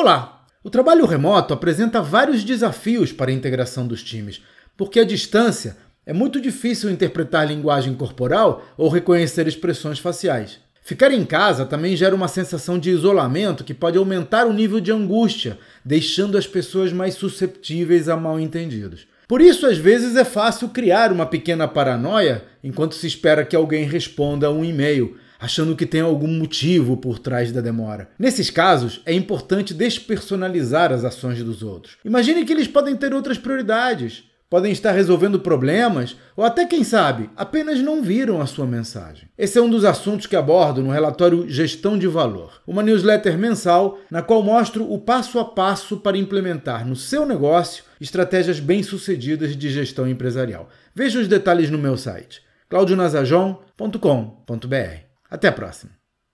Olá! O trabalho remoto apresenta vários desafios para a integração dos times, porque à distância é muito difícil interpretar linguagem corporal ou reconhecer expressões faciais. Ficar em casa também gera uma sensação de isolamento que pode aumentar o nível de angústia, deixando as pessoas mais susceptíveis a mal-entendidos. Por isso, às vezes, é fácil criar uma pequena paranoia enquanto se espera que alguém responda a um e-mail, achando que tem algum motivo por trás da demora. Nesses casos, é importante despersonalizar as ações dos outros. Imagine que eles podem ter outras prioridades podem estar resolvendo problemas ou até, quem sabe, apenas não viram a sua mensagem. Esse é um dos assuntos que abordo no relatório Gestão de Valor, uma newsletter mensal na qual mostro o passo a passo para implementar no seu negócio estratégias bem-sucedidas de gestão empresarial. Veja os detalhes no meu site claudionazajon.com.br. Até a próxima!